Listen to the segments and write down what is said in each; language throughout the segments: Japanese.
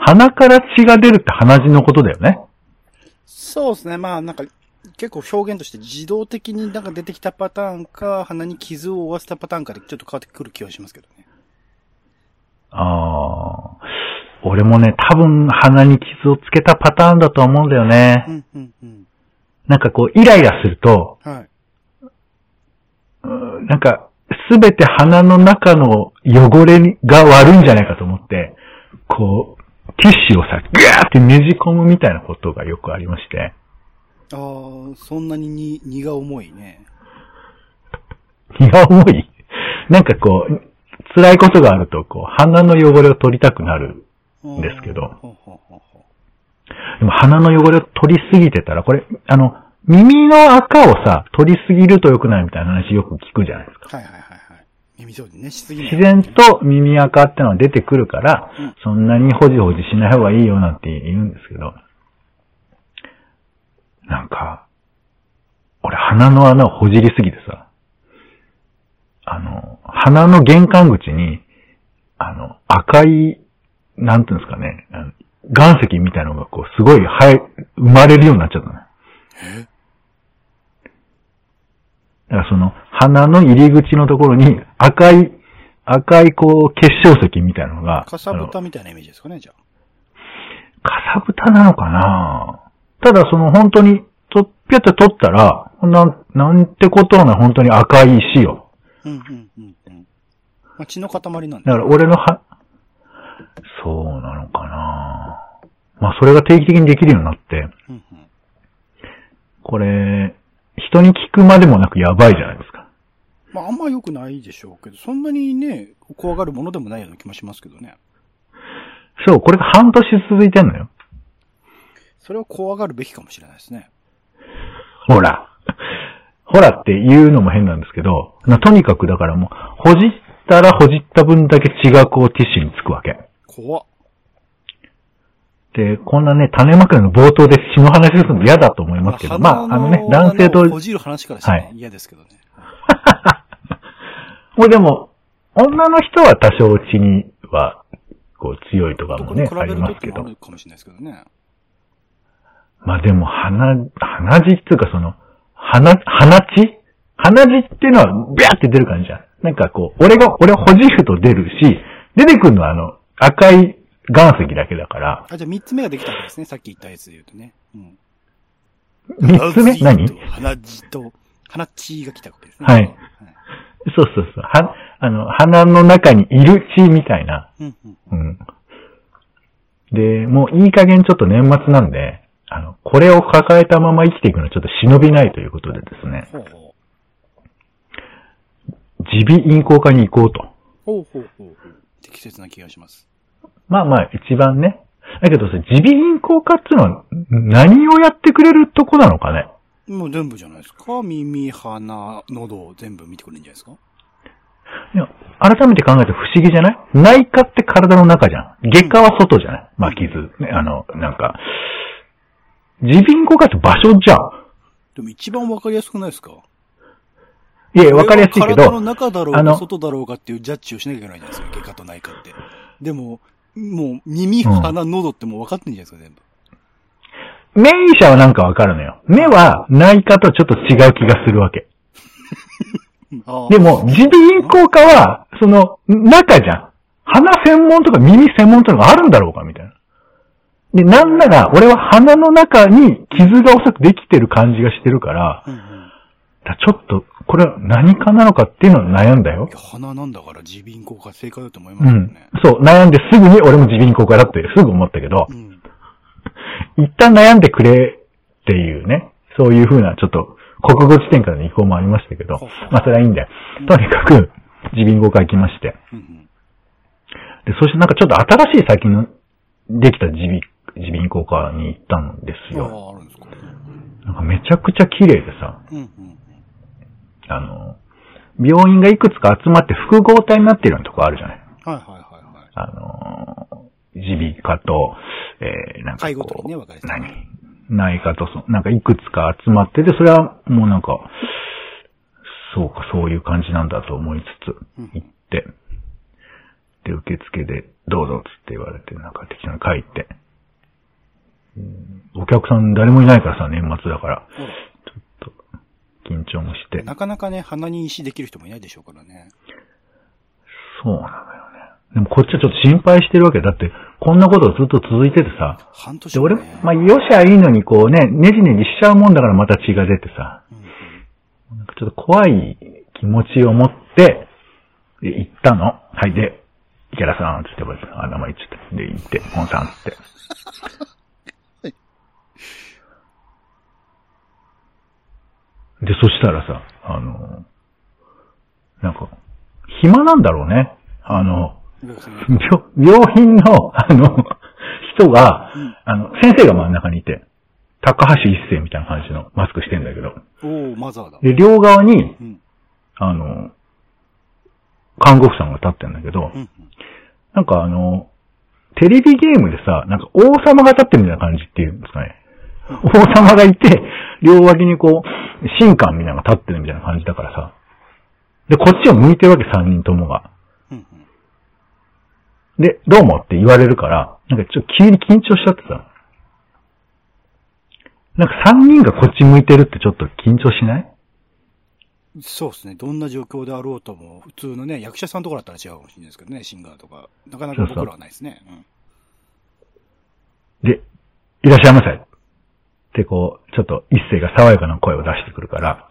鼻から血が出るって鼻血のことだよね。そうですね。まあなんか、結構表現として自動的になんか出てきたパターンか、鼻に傷を負わせたパターンかでちょっと変わってくる気はしますけどね。ああ。俺もね、多分鼻に傷をつけたパターンだと思うんだよね。うん、うん、うん。なんかこう、イライラすると、はい。うんなんか、すべて鼻の中の汚れが悪いんじゃないかと思って、こう、ティッシュをさ、ぐーってねじ込むみたいなことがよくありまして。ああ、そんなにに荷が重いね。いや、重い？なんかこう、辛いことがあると、こう、鼻の汚れを取りたくなる。うんですけどでも鼻の汚れを取りすぎてたら、これ、あの、耳の赤をさ、取りすぎると良くないみたいな話よく聞くじゃないですか。はいはいはい。耳掃除ね、しすぎない。自然と耳赤ってのは出てくるから、うんそんなにほじほじしない方がいいよなんて言うんですけど、なんか、俺鼻の穴をほじりすぎてさ、あの、鼻の玄関口に、あの、赤い、なんていうんですかね、岩石みたいなのがこう、すごい生え、生まれるようになっちゃったね。え？だからその、鼻の入り口のところに赤い、赤いこう、結晶石みたいなのが、かさぶたみたいなイメージですかね、じゃあ。かさぶたなのかな？ただその本当に、と、ぴょって取ったら、なん、なんてことはない本当に赤い石よ。うんうんうんうん。まあ、血の塊なんだから俺のは、そうなのかな？まあそれが定期的にできるようになって、うんうん。これ、人に聞くまでもなくやばいじゃないですか。まあ、あんま良くないでしょうけど、そんなにね、怖がるものでもないような気もしますけどね。そう、これが半年続いてんのよ。それは怖がるべきかもしれないですね。ほら。ほらって言うのも変なんですけど、なとにかくだからもう、ほじったらほじった分だけ血がこうティッシュにつくわけ。怖っ。で、こんなね、種まくの冒頭で血の話するの嫌だと思いますけど、まあ、あのね、男性と、ほじる話からしたらはい嫌ですけどね。もうでも、女の人は多少血には、こう強いとかもね、ありますけどあ。るかもしれないですけどね。まあでも、鼻、鼻血っていうかその、鼻、鼻血？鼻血っていうのは、ビャーって出る感じじゃん。なんかこう、俺が、俺はほじると出るし、出てくるのはあの、赤い岩石だけだから、あ、じゃあ三つ目ができたわけですね。さっき言ったやつで言うとね。うん。三つ目？何？鼻血と、鼻血が来たわけですね。はいそうそうそう。は、あの、鼻の中にいる血みたいな。うんうん。うん。で、もういい加減ちょっと年末なんで、あの、これを抱えたまま生きていくのはちょっと忍びないということでですね、ほうほ耳鼻咽喉科に行こうと。う。ほうほうほうほう。適切な気がします。まあまあ、一番ね。だけどさ、耳鼻咽喉科っていうのは何をやってくれるとこなのかね？もう全部じゃないですか？耳、鼻、喉全部見てくれるんじゃないですか？いや、改めて考えて不思議じゃない？内科って体の中じゃん。外科は外じゃない？まあ傷。ね、あの、なんか。耳鼻咽喉科って場所じゃん。でも一番わかりやすくないですか？いや、わかりやすいけ体のど、中だろうあのが外だろうがっていうジャッジをしなきゃいけないじゃないですか。外科と内科って。でも、もう耳、うん鼻、喉ってもう分かってんじゃないですか、全部。名医者はなんかわかるのよ。目は内科とちょっと違う気がするわけ。でも、耳鼻咽喉科は、その、中じゃん。鼻専門とか耳専門とかあるんだろうかみたいな。で、なんなら、俺は鼻の中に傷がおそらくできてる感じがしてるから、うんうん。いだちょっと、これは何かなのかっていうのを悩んだよや。鼻なんだから耳鼻咽喉科正解だと思いまうんすよね。。そう、悩んですぐに俺も耳鼻咽喉科だってすぐ思ったけど、うん。一旦悩んでくれっていうね、そういう風なちょっと国語辞典からの意向もありましたけどほうほう、まあそれはいいんだよ。とにかく、耳鼻咽喉科行きまして。うんうん。で、そしてなんかちょっと新しい最近のできた耳鼻、耳鼻咽喉科に行ったんですよ。ああ、あるんですか。なんかめちゃくちゃ綺麗でさ、うんうん。あの、病院がいくつか集まって複合体になってるようなとこあるじゃないはいはいはいはい。あの、耳鼻科と、えー、なんかこう。ね分かれてる何？内科とそ、なんかいくつか集まってて、それはもうなんか、そうか、そういう感じなんだと思いつつ、うん行って。で、受付で、どうぞっつって言われて、なんか適当に帰って。うんお客さん誰もいないからさ、年末だから。緊張もして。なかなかね、鼻に石できる人もいないでしょうからね。そうなのよね。でもこっちはちょっと心配してるわけだって、こんなことずっと続いててさ。で、半年も、俺ね。、まあ、よしゃいいのにこうね、ねじねじしちゃうもんだからまた血が出てさ。うんうんなんかちょっと怖い気持ちを持って、で、行ったの。はい、で、池田さん、つって、あ、名前言っちゃった。で、行って、ポンさん、つって。で、そしたらさ、あの、なんか、暇なんだろうね。あの、病病院の、あの、人が、うんあの、先生が真ん中にいて、高橋一生みたいな感じのマスクしてんだけど、おおマザーだ。で、両側に、うん。あの、看護婦さんが立ってんだけど、うんうん。なんかあの、テレビゲームでさ、なんか王様が立ってるみたいな感じっていうんですかね。王様がいて、両脇にこう、神官みたいなのが立ってるみたいな感じだからさ。で、こっちを向いてるわけ、三人ともが。で、どうもって言われるから、なんかちょっと急に緊張しちゃってさ。なんか三人がこっち向いてるってちょっと緊張しない？そうですね。どんな状況であろうとも、普通のね、役者さんとかだったら違うかもしれないですけどね、シンガーとか。なかなか僕らはないですね。うん。で、いらっしゃいませ。ってこう、ちょっと一世が爽やかな声を出してくるから、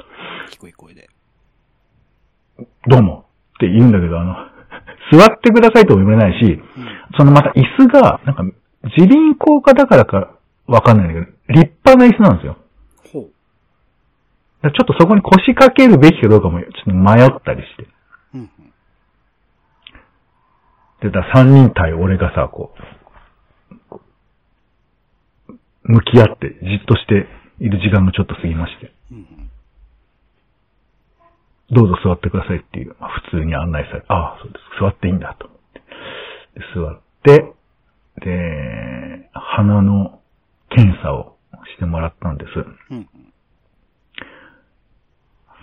低い声で。どうもって言うんだけど、あの、座ってくださいとも言われないし、うん。そのまた椅子が、なんか、自輪効果だからかわかんないんだけど、立派な椅子なんですよ。ほう。ちょっとそこに腰掛けるべきかどうかもちょっと迷ったりして。うんうん。で、だ三人対俺がさ、こう、向き合って、じっとしている時間がちょっと過ぎまして、どうぞ座ってくださいっていう、まあ、普通に案内され、ああ、そうです、座っていいんだと思って。で座って、で、鼻の検査をしてもらったんです。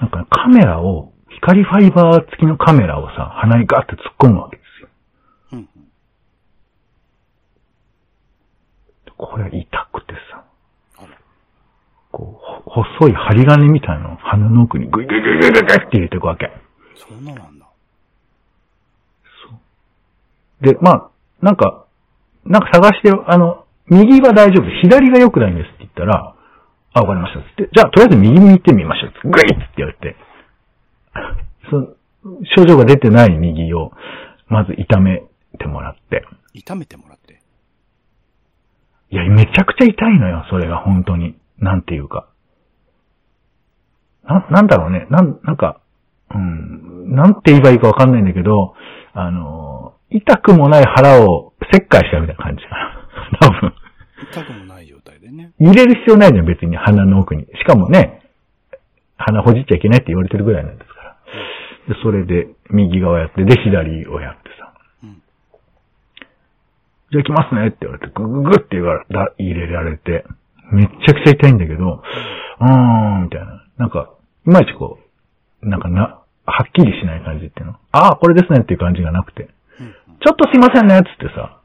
なんかねカメラを、光ファイバー付きのカメラをさ、鼻にガーって突っ込むわけすよ。うんうん。これ痛くてさ。こう、ほ細い針金みたいなのを鼻の奥にグイグイグイグイグイって入れていくわけ。そんななんだ。で、まあ、なんか、なんか探してる、あの、右は大丈夫、左が良くないんですって言ったら、あ、わかりました。つって、じゃあ、とりあえず右に行ってみましょう。グイッって言われて、その、症状が出てない右を、まず痛めてもらって。痛めてもらって。いや、めちゃくちゃ痛いのよ、それが、本当に。なんていうか。な、なんだろうね。なん、なんか、うん、なんて言えばいいかわかんないんだけど、あの、痛くもない腹を切開したみたいな感じかな。多分。痛くもない状態でね。入れる必要ないじゃん、別に鼻の奥に。しかもね、鼻ほじっちゃいけないって言われてるぐらいなんですから。で、それで、右側やって、で、左をやっ。じゃあ行きますねって言われて、グググって言われだ入れられて、めっちゃくちゃ痛いんだけど、うーん、みたいな。なんか、いまいちこう、なんかな、はっきりしない感じっていうの。ああ、これですねっていう感じがなくて。ちょっとすいませんね、つってさ、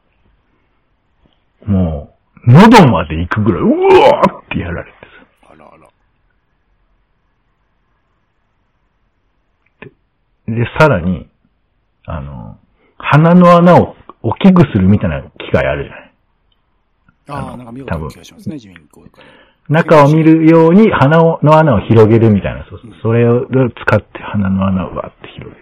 もう、喉まで行くぐらい、うわーってやられてさ。あらあら。で、さらに、あの、鼻の穴を大きくするみたいな機械あるじゃない。ああ、なんか見事な気がしますね、自民公会。中を見るように鼻をの穴を広げるみたいな、そううんそれを使って鼻の穴をわって広げて。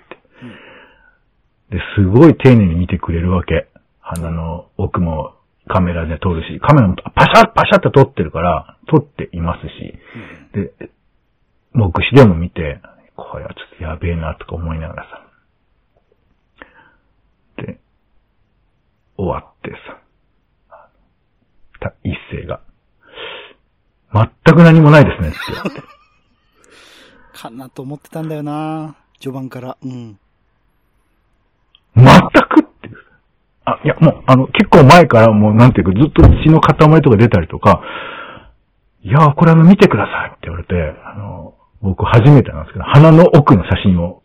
で、すごい丁寧に見てくれるわけ。鼻の奥もカメラで撮るし、カメラもパシャッパシャッと撮ってるから、撮っていますし、うんで、目視でも見て、これはちょっとやべえなとか思いながらさ。で、終わってさ、た一斉が、全く何もないですねって言われて。かなと思ってたんだよな序盤から。うん。全くっていう。あ、いや、もう、あの、結構前からもう、なんていうか、ずっと血の塊とか出たりとか、いやー、これあの、見てくださいって言われて、あの、僕初めてなんですけど、鼻の奥の写真を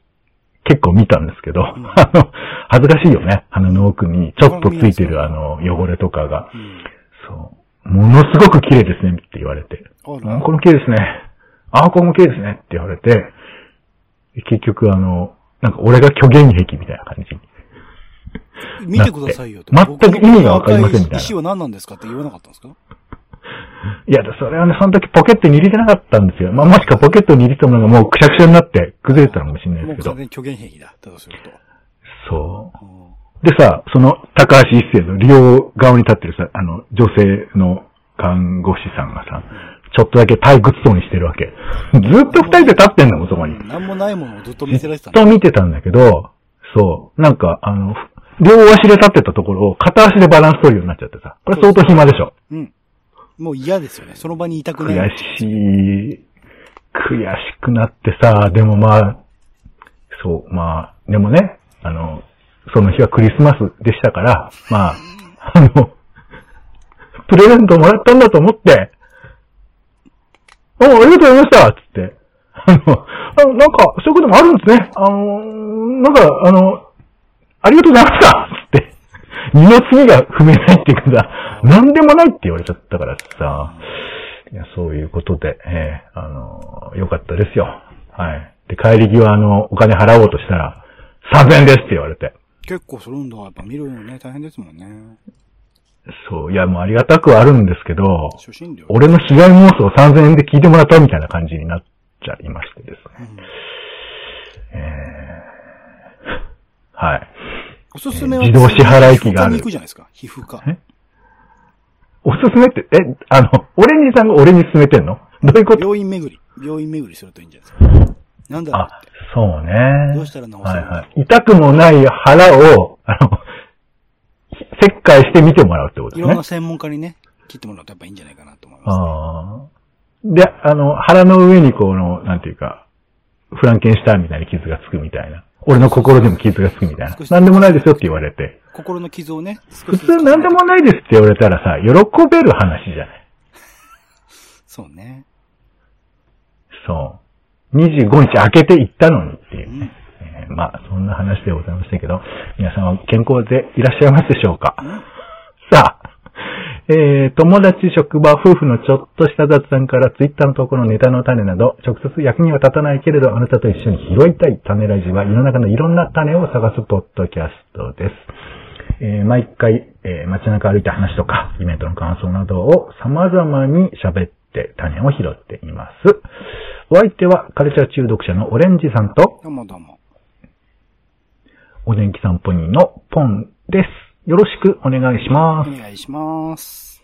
結構見たんですけど、んあの、恥ずかしいよね。鼻の奥にちょっとついてるあの、汚れとかが。うん。そう。ものすごく綺麗ですねって言われて。あ。これも綺麗ですね。あ、これも綺麗ですねって言われて、結局あの、なんか俺が虚言癖みたいな感じ。見てくださいよと。全く意味がわかりませんみたいなは何なんですかって言わなかったんですか？いや、それはね、その時ポケットに入れてなかったんですよ。まあ、もしかポケットに入れてたものがもうくしゃくしゃになって崩れてたのかもしれないですけどもう完全。に虚言癖だ。だとすると。そう。うんでさ、その高橋一生の利用側に立ってるさ、あの、女性の看護師さんがさ、ちょっとだけ退屈そうにしてるわけ。ずっと二人で立ってんのもそこに。なんもないものをずっと見せられてずたんだ。っと見てたんだけど、そう、なんか、あの、両足で立ってたところを片足でバランス取るようになっちゃってさ。これ相当暇でしょ。うん。もう嫌ですよね。その場にいたくない。悔しい、悔しくなってさ、でもまあ、そう、まあ、でもね、あの、その日はクリスマスでしたから、まあ、あの、プレゼントもらったんだと思って、あ、ありがとうございましたつって、あの、あなんか、そういうこともあるんですね。あの、なんか、あの、ありがとうございましたつって、二の次が踏めないっていうかさ、なんでもないって言われちゃったからさ、いや、そういうことで、ええあの、よかったですよ。はい。で、帰り際、あの、お金払おうとしたら、3000円ですって言われて。結構するんだ。やっぱ見るのね、大変ですもんね。そう、いや、もうありがたくはあるんですけど、初心料。俺の被害妄想を3000円で聞いてもらったみたいな感じになっちゃいましてですね。うんえーはい。おすすめは、自動支払い機がある皮膚科に行くじゃないですか。皮膚科。え？おすすめって、え、あの、オレンジさんが俺に勧めてんの？どういうこと？病院巡り。病院巡りするといいんじゃないですか。なんだろうあそうね。どうしたら治せるはいはい。痛くもない腹を、あの、切開して見てもらうってことですねいろんな。専門家にね、切ってもらうとやっぱいいんじゃないかなと思います、ね。ああ。で、あの、腹の上にこの、なんていうか、フランケンシュタインみたいな傷がつくみたいな。俺の心でも傷がつくみたいななんでもないですよって言われて。心の傷をね、少普通なんでもないですって言われたらさ、喜べる話じゃない。そうね。そう。25日開けて行ったのにっていううんね。えーまあ、そんな話でございましたけど、皆さんは健康でいらっしゃいますでしょうか、さあ、えー、友達、職場、夫婦のちょっとした雑談から、ツイッターの投稿のネタの種など、直接役には立たないけれど、あなたと一緒に拾いたい種ラジは、世の中のいろんな種を探すポッドキャストです。えー毎回、えー街中歩いた話とか、イベントの感想などを様々に喋って種を拾っています。お相手は、カルチャー中毒者のオレンジさんと、どうもどうも。お元気散歩人のポンです。よろしくお願いしますお。願いします。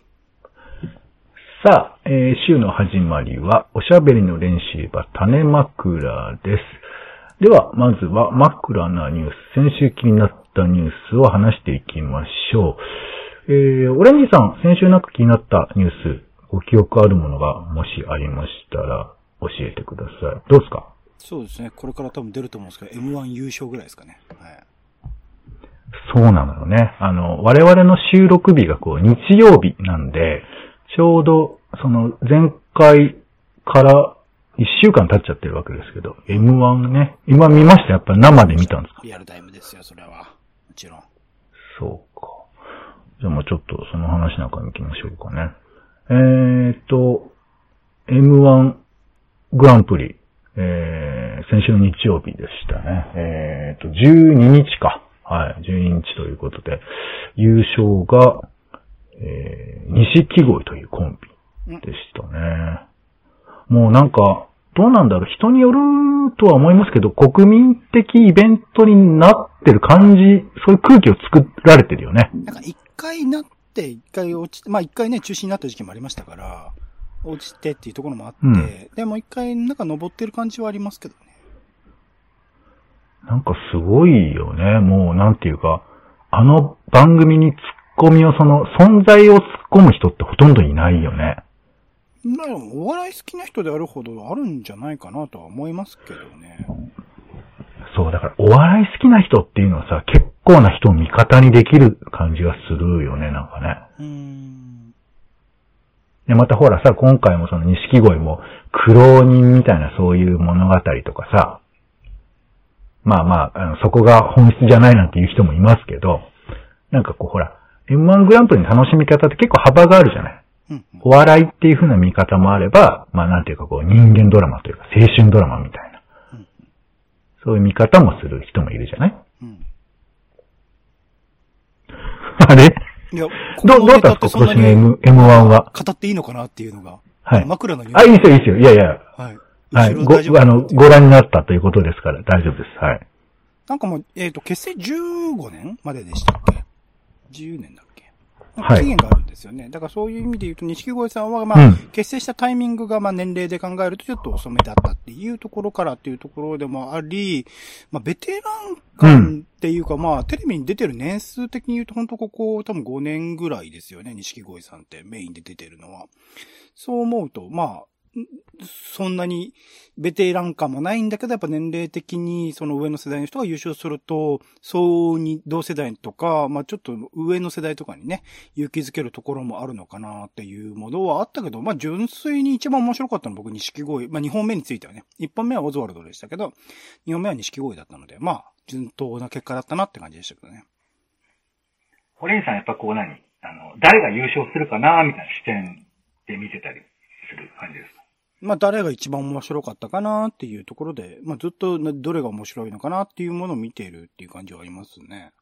さあ、えー週の始まりは、おしゃべりの練習場、種枕です。では、まずは枕なニュース、先週気になったニュースを話していきましょう。えー、オレンジさん、先週なんか気になったニュース、ご記憶あるものがもしありましたら、教えてください。どうですか？そうですね。これから多分出ると思うんですけど、M1 優勝ぐらいですかね。はい。そうなのよね。あの、我々の収録日がこう、日曜日なんで、ちょうど、その、前回から一週間経っちゃってるわけですけど、M1 ね、今見ました？やっぱり生で見たんですか？リアルタイムですよ、それは。もちろん。そうか。じゃあもうちょっとその話なんかに行きましょうかね。えーっと、M1 グランプリ、えー、先週の日曜日でしたね。えーっと、12日か。はい、12日ということで、優勝が、えー、西木越というコンビでしたね。もうなんか、どうなんだろう人によるとは思いますけど、国民的イベントになってる感じ、そういう空気を作られてるよね。なんか一回なって、一回落ち、まあ一回ね、中止になった時期もありましたから、落ちてっていうところもあって、うんでも一回なんか登ってる感じはありますけどね。なんかすごいよね。もうなんていうか、あの番組に突っ込みを、その存在を突っ込む人ってほとんどいないよね。まあ、お笑い好きな人であるほどあるんじゃないかなとは思いますけどね。そう、だからお笑い好きな人っていうのはさ、結構な人を味方にできる感じがするよね、なんかね。うーん。で、またほらさ、今回もその錦鯉も苦労人みたいなそういう物語とかさ、まあまあ、あのそこが本質じゃないなんていう人もいますけど、なんかこうほら、M1 グランプリの楽しみ方って結構幅があるじゃない。お笑いっていう風な見方もあれば、まあなんていうかこう人間ドラマというか青春ドラマみたいなうん。そういう見方もする人もいるじゃないうん。あれ？いや、どう、どうだった？んですか今年の M、M1 は。語っていいのかなっていうのが。はい枕のあ、いいーですよ、いいですよ。いやいや。ス。はい。はい。ご、あの、ご覧になったということですから大丈夫です。はい。なんかもう、えっ、と、結成15年まででしたっけ ?10 年だっ期限があるんですよね。だからそういう意味で言うと、錦鯉さんは、まあ、うん結成したタイミングが、まあ、年齢で考えるとちょっと遅めだったっていうところからっていうところでもあり、まあ、ベテラン感っていうか、まあ、テレビに出てる年数的に言うと、本当ここ多分5年ぐらいですよね、錦鯉さんってメインで出てるのは。そう思うと、まあ、んそんなにベテラン感もないんだけど、やっぱ年齢的にその上の世代の人が優勝すると、そうに同世代とか、まあちょっと上の世代とかにね、勇気づけるところもあるのかなっていうものはあったけど、まあ純粋に一番面白かったのは僕、錦鯉。まあ2本目についてはね、1本目はオズワルドでしたけど、2本目は錦鯉だったので、まあ順当な結果だったなって感じでしたけどね。ホレンさんやっぱこう何？あの、誰が優勝するかなみたいな視点で見てたりする感じですか？まあ誰が一番面白かったかなっていうところで、まあずっとなどれが面白いのかなっていうものを見ているっていう感じはありますね。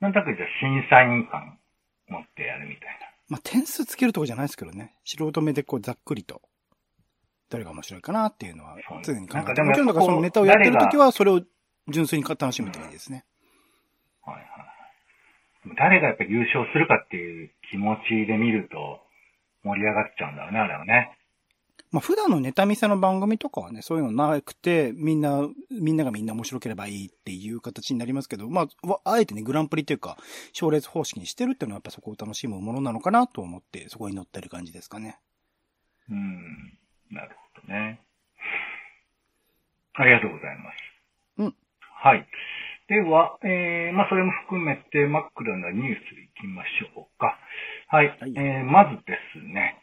なんとなくじゃあ審査員感持ってやるみたいまあ、点数つけるとこじゃないですけどね。素人目でこうざっくりと、誰が面白いかなっていうのは常に考えて。ももちろんだからそのネタをやってるときはそれを純粋に楽しむって感じですね。な。はいはい誰がやっぱり優勝するかっていう気持ちで見ると盛り上がっちゃうんだろうね、あれはね。まあ普段のネタ見せの番組とかはね、そういうのなくて、みんな、みんながみんな面白ければいいっていう形になりますけど、まあ、わあえてね、グランプリというか、賞レース方式にしてるっていうのはやっぱそこを楽しむものなのかなと思って、そこに乗ってる感じですかね。うん。なるほどね。ありがとうございます。うん。はい。では、えー、まあ、それも含めて、マックルなニュースいきましょうか。はい。はいえー、まずですね、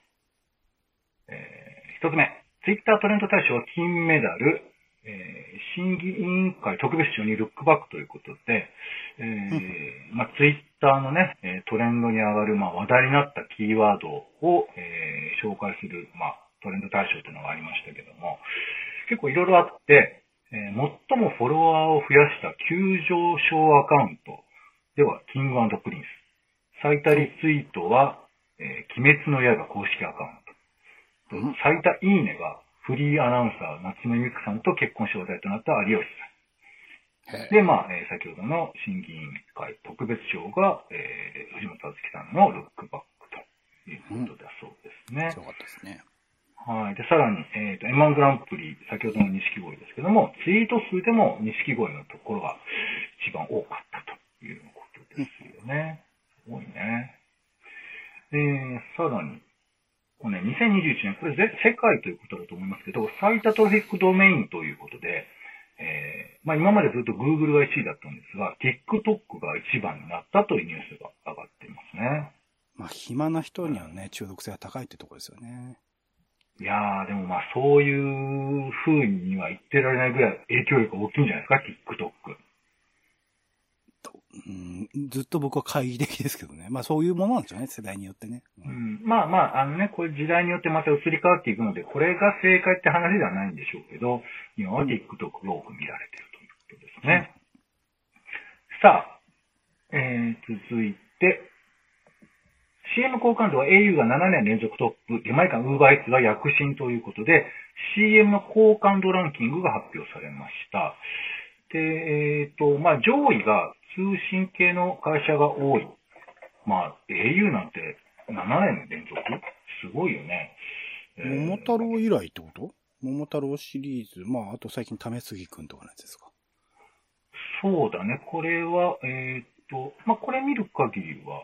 えー、一つ目。ツイッタートレンド大賞金メダル、えー、審議委員会特別賞にルックバックということで、えー、まあ、ツイッターのね、えートレンドに上がる、まあ、話題になったキーワードを、えー紹介する、まあ、トレンド大賞というのがありましたけども、結構いろいろあって、えー最もフォロワーを増やした急上昇アカウントでは、キングプリンス。最多リツイートは、えー鬼滅の刃公式アカウント。うん最多いいねが、フリーアナウンサー、夏目三久さんと結婚招待となった有吉さん。で、まあ、えー先ほどの審議委員会特別賞が、えー藤本タツキさんのルックバックということだそうですね。そうかったですね。はい。で、さらに、えっ、と、M1 グランプリ、先ほどの錦鯉ですけども、ツイート数でも錦鯉のところが一番多かったということですよね。すごいね。えー、さらに、これね、2021年、これぜ世界ということだと思いますけど、最多トラフィックドメインということで、えー、まあ今までずっと Google が1位だったんですが、TikTok が1番になったというニュースが上がっていますね。まあ暇な人にはね、中毒性が高いってところですよね。いやー、でもまあそういう風には言ってられないぐらい影響力が大きいんじゃないですか、TikTok。うん、ずっと僕は懐疑的ですけどね。まあそういうものなんでしょうね、世代によってね。まあまあ、あのね、これ時代によってまた移り変わっていくので、これが正解って話ではないんでしょうけど、今は TikTok が多く見られているということですね。さあ、えー、続いて、CM 好感度は au が7年連続トップ、出前館 UberEats が躍進ということで、CM の好感度ランキングが発表されました。で、えっ、と、まあ上位が通信系の会社が多い。まあ au なんて7年連続？すごいよね。えー桃太郎以来ってこと？桃太郎シリーズ。まあ、あと最近、為杉くんとかのやつですか？そうだね。これは、えーっと、まあ、これ見る限りは、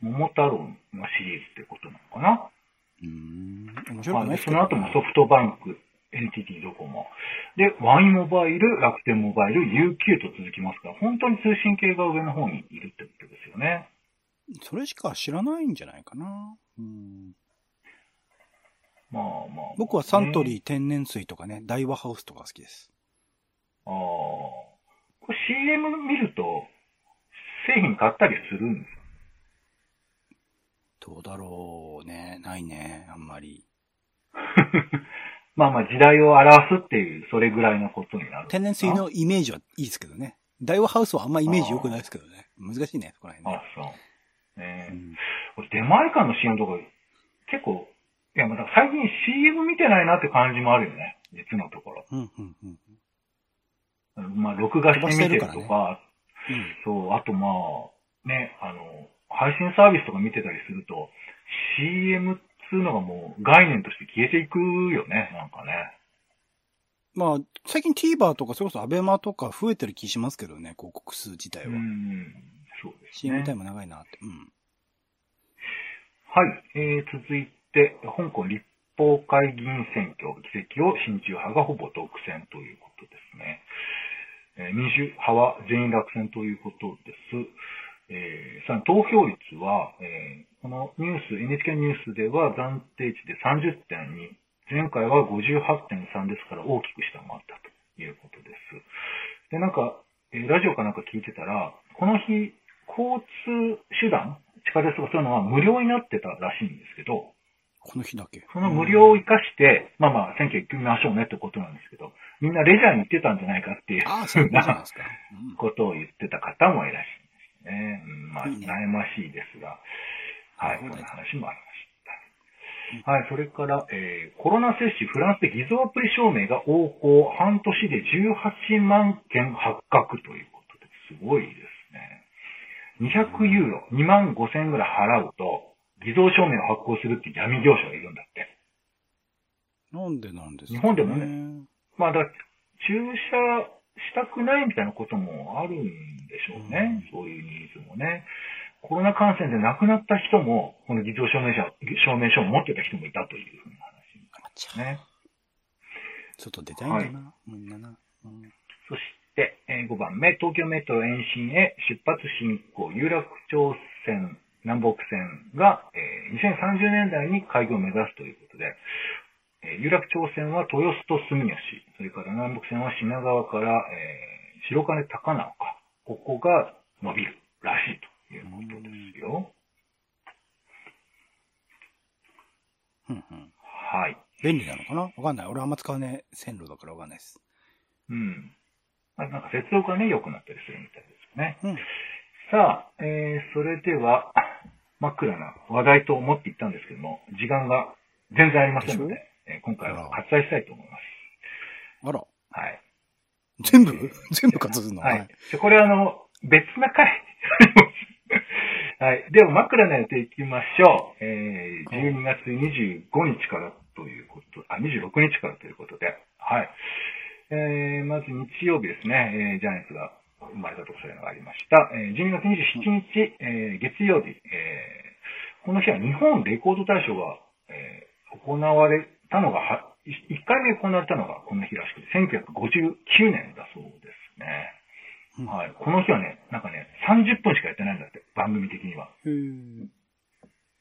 桃太郎のシリーズってことなのかな。うーん。面白いですけどその後もソフトバンク、NTT ドコモ。で、ワインモバイル、楽天モバイル、UQ と続きますから、本当に通信系が上の方にいるってことですよね。それしか知らないんじゃないかな。うん。まあまあ、僕はサントリー天然水とかね、大和ハウスとか好きです。ああ。これ CM 見ると、製品買ったりするんですどうだろうね。ないね。あんまり。まあまあ時代を表すっていう、それぐらいのことになる。天然水のイメージはいいですけどね。ダイワハウスはあんまイメージ良くないですけどね。難しいね、そこら辺ね。あ、そう。ねえうん俺出前館の CM とか、結構、いや、最近 CM 見てないなって感じもあるよね。実のところ。うん、うん、うん。まあ、録画して見てると飛ばしてか、うんそう、あとまあ、ね、あの、配信サービスとか見てたりすると、CM っつうのがもう概念として消えていくよね、なんかね。まあ、最近 TVer とか、それこそアベマとか増えてる気しますけどね、広告数自体うは。ん、そうですね。CM タイム長いなって。うん。はい、えー、続いて、香港立法会議員選挙、議席を親中派がほぼ独占ということですね。えー民主派は全員落選ということです。えー投票率は、えーこのニュース、NHK ニュースでは暫定値で30.2、前回は58.3ですから大きく下回ったということです。で、なんか、えーラジオかなんか聞いてたら、この日、交通手段、地下鉄とかそういうのは無料になってたらしいんですけど、この日だけ。その無料を活かして、まあまあ選挙行ってみましょうねってことなんですけど、みんなレジャーに行ってたんじゃないかっていうそうなことを言ってた方もいらっしゃいますね。うん、まあ、悩ましいですが、はい、こんな話もありました。はい、それから、えーコロナ接種、フランスで偽造アプリ証明が横行、半年で18万件発覚ということですごいですね。200ユーロ、2万5千円ぐらい払うと、偽造証明を発行するって闇業者がいるんだって。なんでなんですか、日本でもね。まあ、だから注射したくないみたいなこともあるんでしょうね。うんそういうニーズもね。コロナ感染で亡くなった人も、この偽造証明書証明書を持ってた人もいたというふうな話あちゃね。外出たいんだな、みんなな。うんそして、えー5番目、東京メトロ延伸へ出発進行、有楽町線、南北線が、えー2030年代に開業を目指すということで、えー有楽町線は豊洲と住吉、それから南北線は品川から、えー白金高輪か、ここが伸びるらしいということですよ。うんうんはい。便利なのかな？わかんない。俺あんま使わねえ線路だからわかんないです。うん。まあなんか接続がね、良くなったりするみたいですね。うん。さあ、えー、それでは、真っ暗な話題と思っていったんですけども、時間が全然ありませんので、えー今回は割愛したいと思います。あら。はい。全部？全部活するの？はい。でこれはあの、別な回。はい。では、枕の予定いきましょう。えー、12月25日からということ、あ、26日からということで、はい。えー、まず日曜日ですね、えー、ジャイアンツが生まれたとそういうのがありました。えー、12月27日、えー、月曜日、えー、この日は日本レコード大賞が、えー、行われたのがは、1回目行われたのがこの日らしくて、1959年だそうですね。うんはい。この日はね、なんかね、30分しかやってないんだって、番組的には。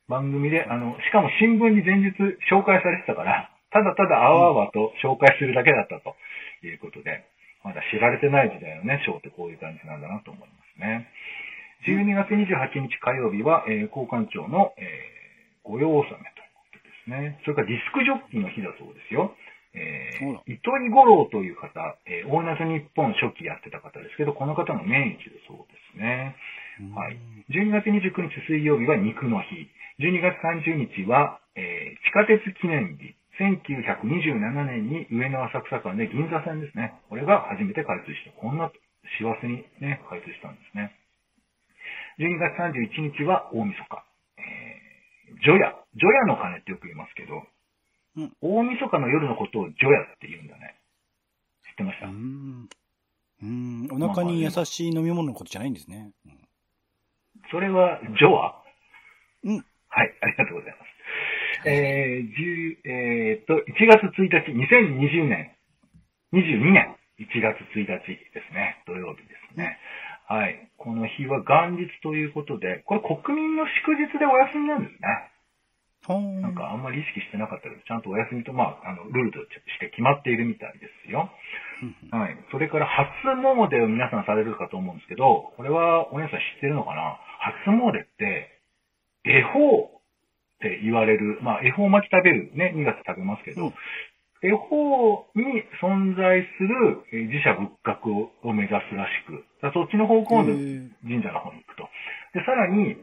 番組で、あの、しかも新聞に前日紹介されてたから、ただただあわあわと紹介するだけだったということで、まだ知られてない時代のね、賞ってこういう感じなんだなと思いますね。12月28日火曜日は、えー、交換庁の、えー、御用納めということですね。それからディスクジョッキーの日だそうですよ。えー、糸井五郎という方、えー、大謎日本初期やってた方ですけど、この方の命日だそうですね。はい。12月29日水曜日は肉の日。12月30日は、えー地下鉄記念日。1927年に上野浅草間で銀座線ですね。これが初めて開通した。こんな師走にね、開通したんですね。12月31日は大晦日。えー、除夜。除夜の鐘ってよく言いますけど、うん大晦日の夜のことを除夜って言うんだね。知ってました、うん。うん。お腹に優しい飲み物のことじゃないんですね。うんそれは、ジョアうん。はい、ありがとうございます。えー、10えーっと、1月1日、2020年、22年1月1日ですね。土曜日ですね。はい。この日は元日ということで、これ国民の祝日でお休みなんですね。なんかあんまり意識してなかったけど、ちゃんとお休みと、まあ、あの、ルールとして決まっているみたいですよ。はい。それから初詣を皆さんされるかと思うんですけど、これはお姉さん知ってるのかな？初詣って、恵方って言われる、まあ恵方巻き食べるね、2月食べますけど、うん恵方に存在するえー自社仏閣を目指すらしく、そっちの方向のへー神社の方に行くと。で、さらに、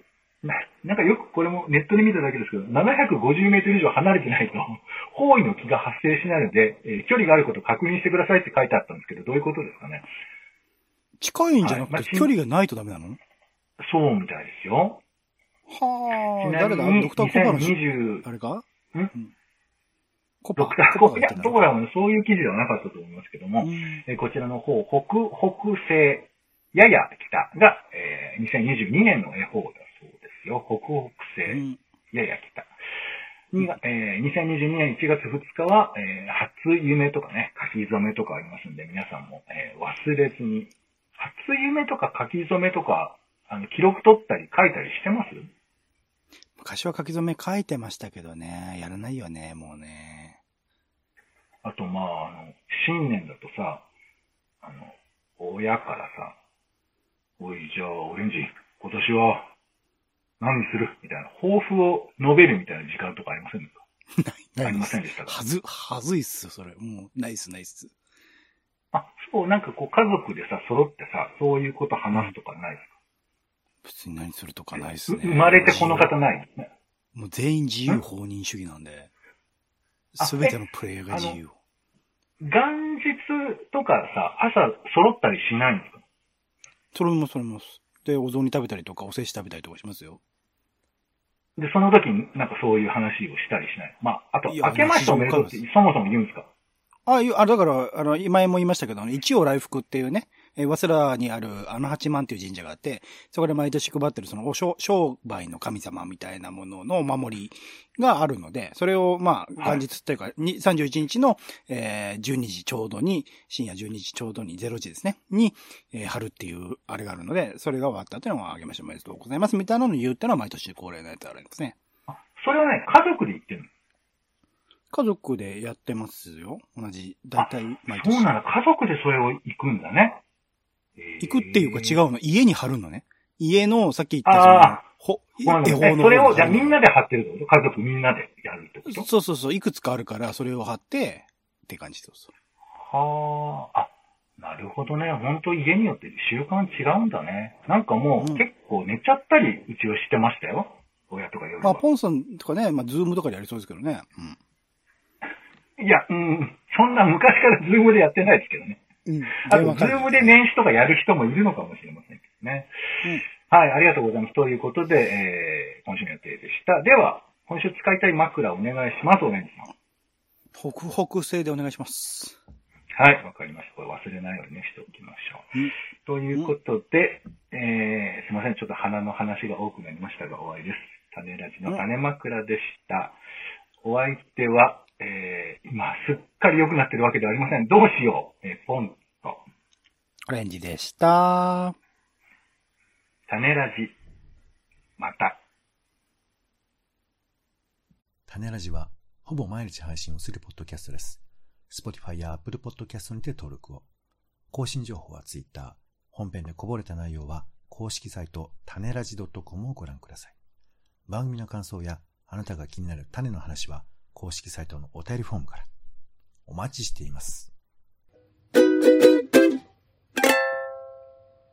ななんかよくこれもネットで見ただけですけど、750メートル以上離れてないと、方位の気が発生しないので、えー距離があることを確認してくださいって書いてあったんですけど、どういうことですかね。近いんじゃなくはいまあて距離がないとダメなの？そうみたいですよ。はあ、誰だ？ドクターコパのし、2020、あれか？ん？うん。コパドクターコいや、コパが言ってたのどそういう記事ではなかったと思いますけども、うん。えーこちらの方、北、北西、やや北が、えー2022年の恵方だそうですよ。北北う西、ん。やや北。にがえー2022年1月2日は、えー初夢とかね、書き初めとかありますんで、皆さんも、えー忘れずに、初夢とか書き初めとか、あの、記録取ったり書いたりしてます？昔は書き初め書いてましたけどね、やらないよね、もうね。あと、まあ、あの、新年だとさ、あの、親からさ、おい、じゃあ、オレンジ、今年は、何する？みたいな、抱負を述べるみたいな時間とかありませんか？ありませんでしたか？はず、はずいっすよ、それ。もう、ナイスナイス。あ、そう、なんかこう、家族でさ、揃ってさ、そういうこと話すとかないですか？別に何するとかないっすね。生まれてこの方ないですね。もう全員自由放任主義なんで。あすべてのプレイヤーが自由。元日とかさ、朝揃ったりしないんですか？それもそれも。で、お雑煮食べたりとか、おせち食べたりとかしますよ。で、その時になんかそういう話をしたりしない？まあ、あと、明けましておめでとうってそもそも言うんですか？あ、いうあ、だから、あの、前も言いましたけど、一応来福っていうね、えー、早稲田にある、あの八幡っていう神社があって、そこで毎年配ってる、その、お商商売の神様みたいなもののお守りがあるので、それを、まあ、はい元日っていうか、に31日の、えー、12時ちょうどに、深夜12時ちょうどに、0時ですね、に、えー、貼るっていう、あれがあるので、それが終わったっていうのをあげましておめでとうございますみたいなのを言うっていうのは毎年恒例のやつあるんですね。それはね、家族で行ってるの家族でやってますよ。同じ、だいたい毎年。そうなの、家族でそれを行くんだね。行くっていうか違う。うの。家に貼るのね。家の、さっき言ったそのほ、絵本のえそれを、じゃあみんなで貼ってるってこと家族みんなでやるってこと？そうそうそう。いくつかあるから、それを貼って、って感じそうそう。はあ、あ、なるほどね。本当家によって習慣違うんだね。なんかもう、うん結構寝ちゃったり、うちはしてましたよ。親とか夜まあ、は。ポンさんとかね、まあ、ズームとかでやりそうですけどね。いや、うん、そんな昔からズームでやってないですけどね。うん。うん。あと、ズームで年始とかやる人もいるのかもしれませんけどね。はい、ありがとうございます。ということで、えー、今週の予定でした。では、今週使いたい枕お願いします、オレンジさん。北北西でお願いします。はい、わかりました。これ忘れないようにね、しておきましょう。うんということで、えー、すいません。ちょっと鼻の話が多くなりましたが、終わりです。種ラジの種枕でした。お相手は、えー、今、すっかり良くなってるわけではありません。どうしよう。えー、ポンと、オレンジでした。種ラジ、また。種ラジは、ほぼ毎日配信をするポッドキャストです。Spotify や Apple Podcast にて登録を。更新情報は Twitter。本編でこぼれた内容は、公式サイト、種ラジ .com をご覧ください。番組の感想や、あなたが気になる種の話は、公式サイトのお便りフォームから。お待ちしています。